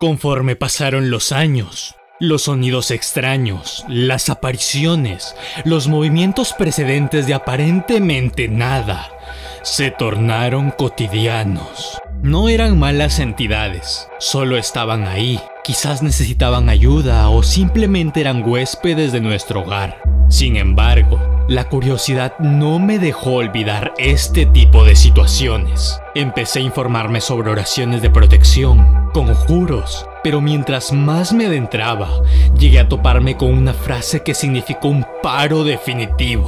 Conforme pasaron los años, los sonidos extraños, las apariciones, los movimientos precedentes de aparentemente nada, se tornaron cotidianos. No eran malas entidades, solo estaban ahí. Quizás necesitaban ayuda o simplemente eran huéspedes de nuestro hogar. Sin embargo, la curiosidad no me dejó olvidar este tipo de situaciones. Empecé a informarme sobre oraciones de protección, conjuros, pero mientras más me adentraba, llegué a toparme con una frase que significó un paro definitivo.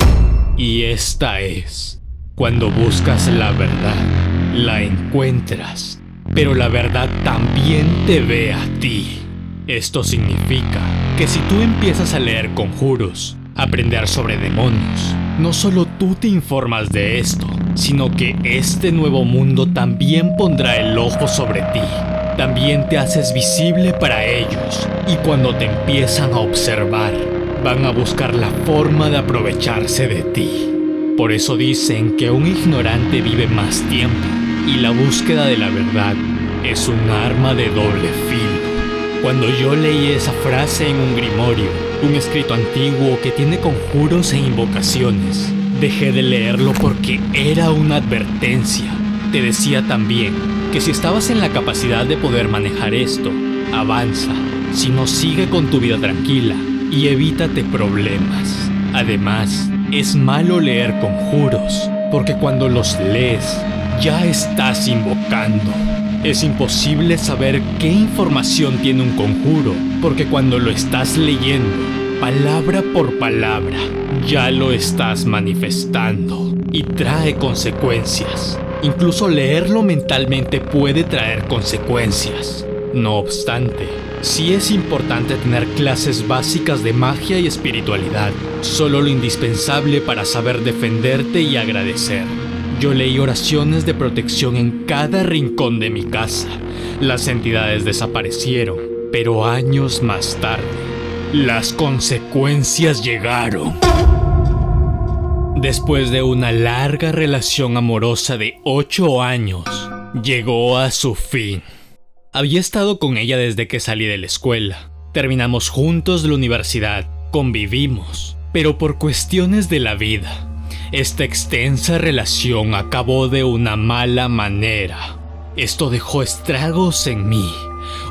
Y esta es, cuando buscas la verdad, la encuentras, pero la verdad también te ve a ti. Esto significa que si tú empiezas a leer conjuros, aprender sobre demonios, no solo tú te informas de esto, sino que este nuevo mundo también pondrá el ojo sobre ti. También te haces visible para ellos y cuando te empiezan a observar, van a buscar la forma de aprovecharse de ti. Por eso dicen que un ignorante vive más tiempo y la búsqueda de la verdad es un arma de doble filo. Cuando yo leí esa frase en un grimorio, un escrito antiguo que tiene conjuros e invocaciones, dejé de leerlo porque era una advertencia. Te decía también que si estabas en la capacidad de poder manejar esto, avanza, si no sigue con tu vida tranquila y evítate problemas. Además, es malo leer conjuros, porque cuando los lees, ya estás invocando. Es imposible saber qué información tiene un conjuro, porque cuando lo estás leyendo, palabra por palabra, ya lo estás manifestando y trae consecuencias. Incluso leerlo mentalmente puede traer consecuencias. No obstante, sí es importante tener clases básicas de magia y espiritualidad, solo lo indispensable para saber defenderte y agradecer. Yo leí oraciones de protección en cada rincón de mi casa. Las entidades desaparecieron, pero años más tarde, las consecuencias llegaron. Después de una larga relación amorosa de 8 años, llegó a su fin. Había estado con ella desde que salí de la escuela. Terminamos juntos la universidad, convivimos, pero por cuestiones de la vida, esta extensa relación acabó de una mala manera. Esto dejó estragos en mí,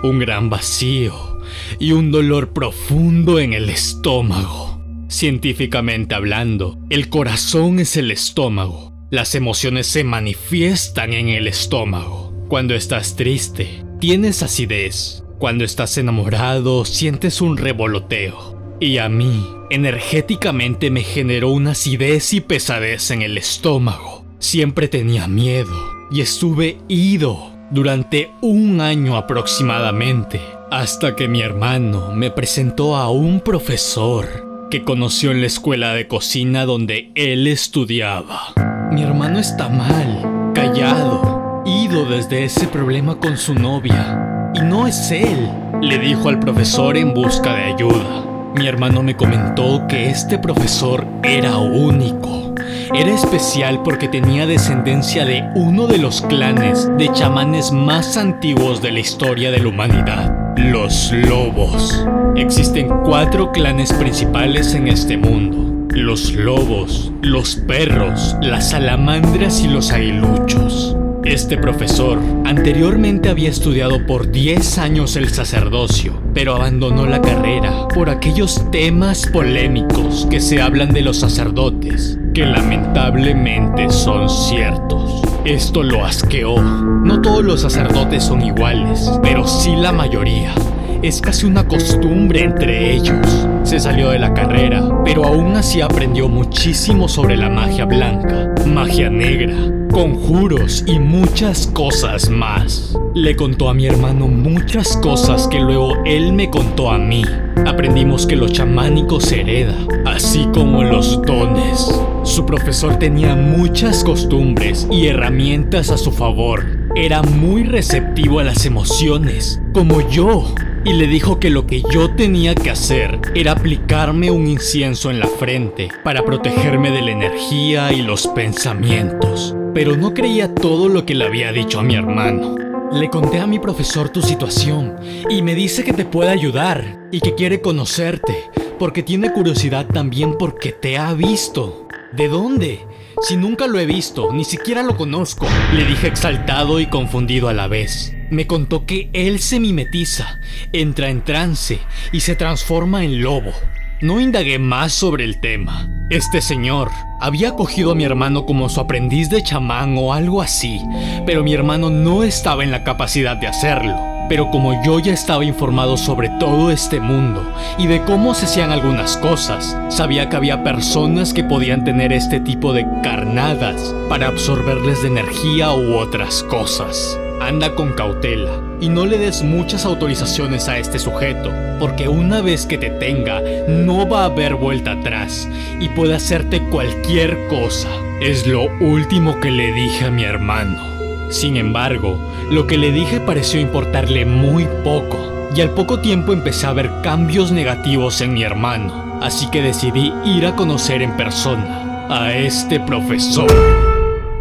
un gran vacío y un dolor profundo en el estómago. Científicamente hablando, el corazón es el estómago. Las emociones se manifiestan en el estómago. Cuando estás triste, tienes acidez. Cuando estás enamorado, sientes un revoloteo. Y a mí, energéticamente me generó una acidez y pesadez en el estómago. Siempre tenía miedo y estuve ido durante un año aproximadamente, hasta que mi hermano me presentó a un profesor que conoció en la escuela de cocina donde él estudiaba. Mi hermano está mal, callado, ido desde ese problema con su novia. Y no es él, le dijo al profesor en busca de ayuda. Mi hermano me comentó que este profesor era único. Era especial porque tenía descendencia de uno de los clanes de chamanes más antiguos de la historia de la humanidad. Los lobos. Existen cuatro clanes principales en este mundo. Los lobos, los perros, las salamandras y los aguiluchos. Este profesor anteriormente había estudiado por 10 años el sacerdocio, pero abandonó la carrera por aquellos temas polémicos que se hablan de los sacerdotes, que lamentablemente son ciertos. Esto lo asqueó. No todos los sacerdotes son iguales, pero sí la mayoría. Es casi una costumbre entre ellos. Se salió de la carrera, pero aún así aprendió muchísimo sobre la magia blanca, magia negra, conjuros y muchas cosas más. Le contó a mi hermano muchas cosas que luego él me contó a mí. Aprendimos que lo chamánico se hereda, así como los dones. Su profesor tenía muchas costumbres y herramientas a su favor. Era muy receptivo a las emociones, como yo. Y le dijo que lo que yo tenía que hacer era aplicarme un incienso en la frente para protegerme de la energía y los pensamientos. Pero no creía todo lo que le había dicho a mi hermano. Le conté a mi profesor tu situación y me dice que te puede ayudar y que quiere conocerte porque tiene curiosidad también porque te ha visto. ¿De dónde? Si nunca lo he visto, ni siquiera lo conozco. Le dije exaltado y confundido a la vez. Me contó que él se mimetiza, entra en trance y se transforma en lobo. No indagué más sobre el tema. Este señor había cogido a mi hermano como su aprendiz de chamán o algo así, pero mi hermano no estaba en la capacidad de hacerlo. Pero como yo ya estaba informado sobre todo este mundo y de cómo se hacían algunas cosas, sabía que había personas que podían tener este tipo de carnadas para absorberles de energía u otras cosas. Anda con cautela y no le des muchas autorizaciones a este sujeto, porque una vez que te tenga, no va a haber vuelta atrás y puede hacerte cualquier cosa. Es lo último que le dije a mi hermano. Sin embargo, lo que le dije pareció importarle muy poco, y al poco tiempo empecé a ver cambios negativos en mi hermano, así que decidí ir a conocer en persona a este profesor.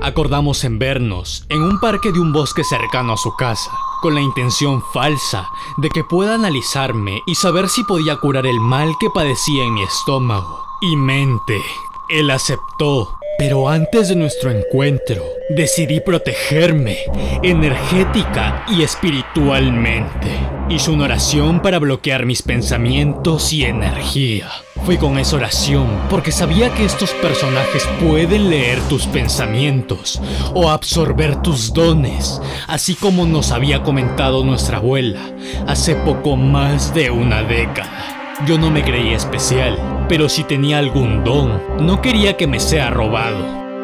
Acordamos en vernos en un parque de un bosque cercano a su casa, con la intención falsa de que pueda analizarme y saber si podía curar el mal que padecía en mi estómago y mente. Él aceptó, pero antes de nuestro encuentro, decidí protegerme energética y espiritualmente. Hice una oración para bloquear mis pensamientos y energía. Fui con esa oración porque sabía que estos personajes pueden leer tus pensamientos o absorber tus dones, así como nos había comentado nuestra abuela hace poco más de una década. Yo no me creía especial, pero si tenía algún don, no quería que me sea robado.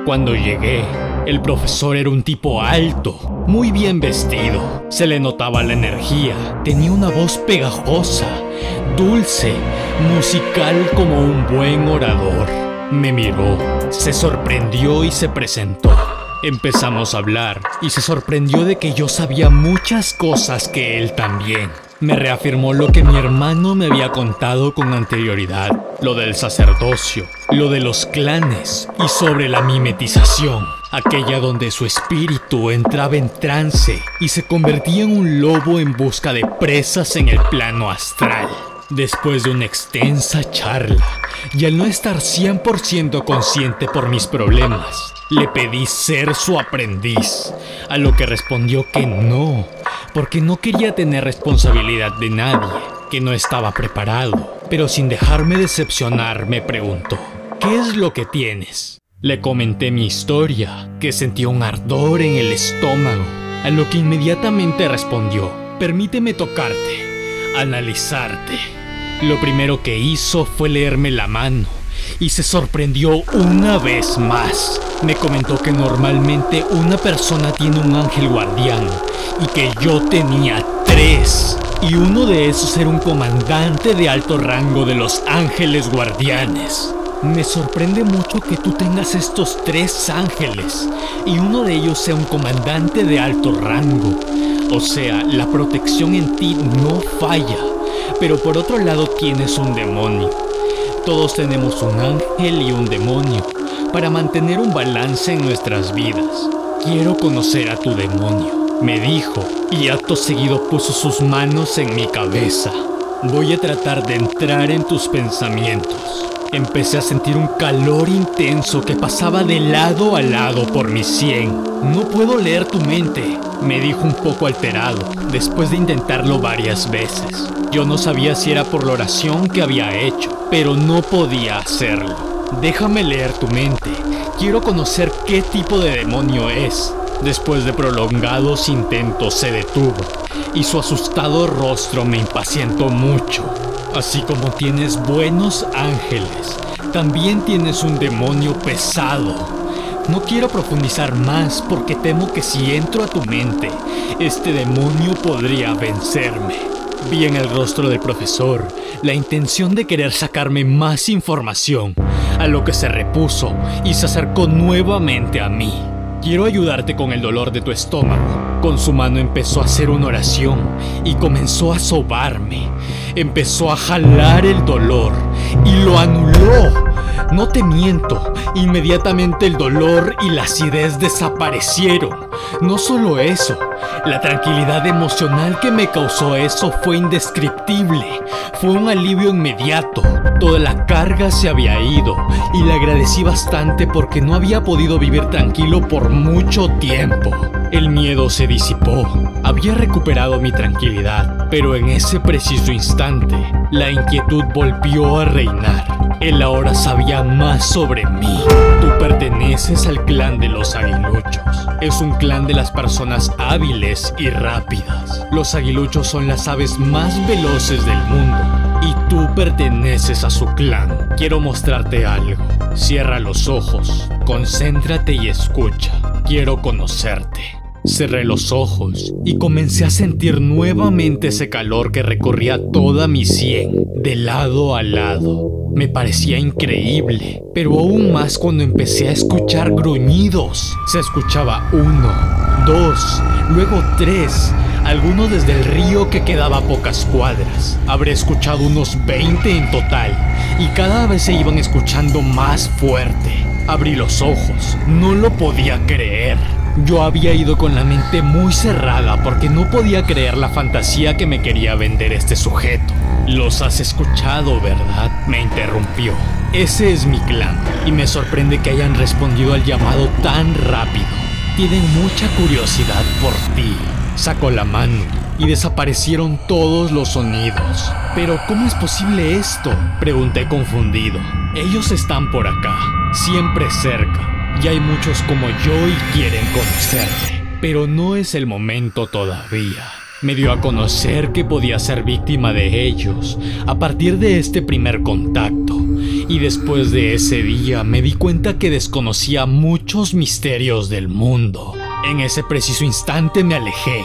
Cuando llegué, el profesor era un tipo alto, muy bien vestido, se le notaba la energía, tenía una voz pegajosa, dulce, musical como un buen orador. Me miró, se sorprendió y se presentó. Empezamos a hablar y se sorprendió de que yo sabía muchas cosas que él también. Me reafirmó lo que mi hermano me había contado con anterioridad, lo del sacerdocio, lo de los clanes y sobre la mimetización, aquella donde su espíritu entraba en trance y se convertía en un lobo en busca de presas en el plano astral. Después de una extensa charla, y al no estar 100% consciente por mis problemas, le pedí ser su aprendiz, a lo que respondió que no, porque no quería tener responsabilidad de nadie, que no estaba preparado, pero sin dejarme decepcionar me preguntó, ¿qué es lo que tienes? Le comenté mi historia, que sentía un ardor en el estómago, a lo que inmediatamente respondió, permíteme tocarte, analizarte. Lo primero que hizo fue leerme la mano y se sorprendió una vez más. Me comentó que normalmente una persona tiene un ángel guardián y que yo tenía tres. Y uno de esos era un comandante de alto rango de los ángeles guardianes. Me sorprende mucho que tú tengas estos tres ángeles y uno de ellos sea un comandante de alto rango. O sea, la protección en ti no falla, pero por otro lado tienes un demonio. Todos tenemos un ángel y un demonio para mantener un balance en nuestras vidas. Quiero conocer a tu demonio, me dijo, y acto seguido puso sus manos en mi cabeza. Voy a tratar de entrar en tus pensamientos. Empecé a sentir un calor intenso que pasaba de lado a lado por mi sien. No puedo leer tu mente, me dijo un poco alterado, después de intentarlo varias veces. Yo no sabía si era por la oración que había hecho, pero no podía hacerlo. Déjame leer tu mente. Quiero conocer qué tipo de demonio es. Después de prolongados intentos se detuvo y su asustado rostro me impacientó mucho. Así como tienes buenos ángeles, también tienes un demonio pesado. No quiero profundizar más porque temo que si entro a tu mente, este demonio podría vencerme. Vi en el rostro del profesor la intención de querer sacarme más información, a lo que se repuso y se acercó nuevamente a mí. Quiero ayudarte con el dolor de tu estómago. Con su mano empezó a hacer una oración y comenzó a sobarme. Empezó a jalar el dolor y lo anuló. No te miento, inmediatamente el dolor y la acidez desaparecieron No solo eso, la tranquilidad emocional que me causó eso fue indescriptible. Fue un alivio inmediato. Toda la carga se había ido y le agradecí bastante porque no había podido vivir tranquilo por mucho tiempo. El miedo se disipó. Había recuperado mi tranquilidad, pero en ese preciso instante, la inquietud volvió a reinar. Él ahora sabía más sobre mí. Tú perteneces al clan de los aguiluchos. Es un clan de las personas hábiles y rápidas. Los aguiluchos son las aves más veloces del mundo. Y tú perteneces a su clan. Quiero mostrarte algo. Cierra los ojos, concéntrate y escucha. Quiero conocerte. Cerré los ojos y comencé a sentir nuevamente ese calor que recorría toda mi sien, de lado a lado. Me parecía increíble, pero aún más cuando empecé a escuchar gruñidos. Se escuchaba uno, dos, luego tres, algunos desde el río que quedaba a pocas cuadras. Habré escuchado unos 20 en total, y cada vez se iban escuchando más fuerte. Abrí los ojos, no lo podía creer. Yo había ido con la mente muy cerrada porque no podía creer la fantasía que me quería vender este sujeto. Los has escuchado, ¿verdad? Me interrumpió. Ese es mi clan y me sorprende que hayan respondido al llamado tan rápido. Tienen mucha curiosidad por ti. Sacó la mano y desaparecieron todos los sonidos. Pero ¿cómo es posible esto? Pregunté confundido. Ellos están por acá, siempre cerca y hay muchos como yo y quieren conocerte. Pero no es el momento todavía. Me dio a conocer que podía ser víctima de ellos a partir de este primer contacto. Y después de ese día me di cuenta que desconocía muchos misterios del mundo. En ese preciso instante me alejé,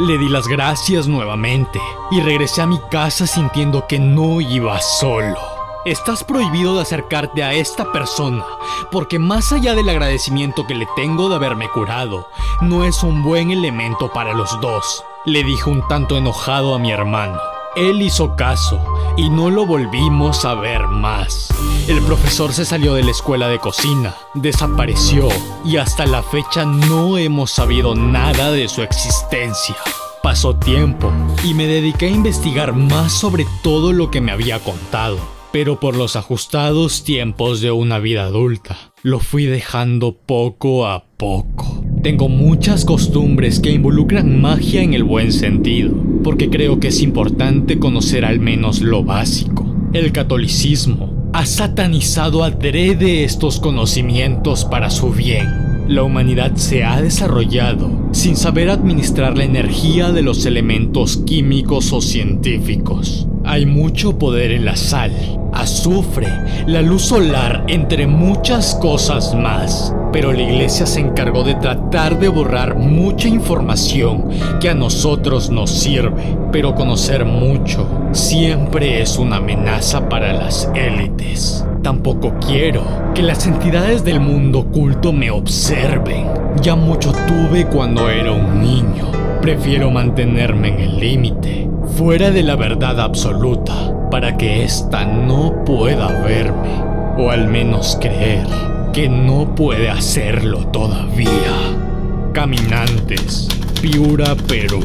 le di las gracias nuevamente y regresé a mi casa sintiendo que no iba solo. Estás prohibido de acercarte a esta persona, porque más allá del agradecimiento que le tengo de haberme curado, no es un buen elemento para los dos, le dijo un tanto enojado a mi hermano. Él hizo caso y no lo volvimos a ver más. El profesor se salió de la escuela de cocina, desapareció y hasta la fecha no hemos sabido nada de su existencia. Pasó tiempo y me dediqué a investigar más sobre todo lo que me había contado pero por los ajustados tiempos de una vida adulta, lo fui dejando poco a poco. Tengo muchas costumbres que involucran magia en el buen sentido, porque creo que es importante conocer al menos lo básico. El catolicismo ha satanizado adrede estos conocimientos para su bien. La humanidad se ha desarrollado sin saber administrar la energía de los elementos químicos o científicos. Hay mucho poder en la sal, azufre, la luz solar, entre muchas cosas más. Pero la iglesia se encargó de tratar de borrar mucha información que a nosotros nos sirve. Pero conocer mucho siempre es una amenaza para las élites. Tampoco quiero que las entidades del mundo oculto me observen. Ya mucho tuve cuando era un niño. Prefiero mantenerme en el límite, fuera de la verdad absoluta para que ésta no pueda verme, o al menos creer que no puede hacerlo todavía. Caminantes, Piura, Perú.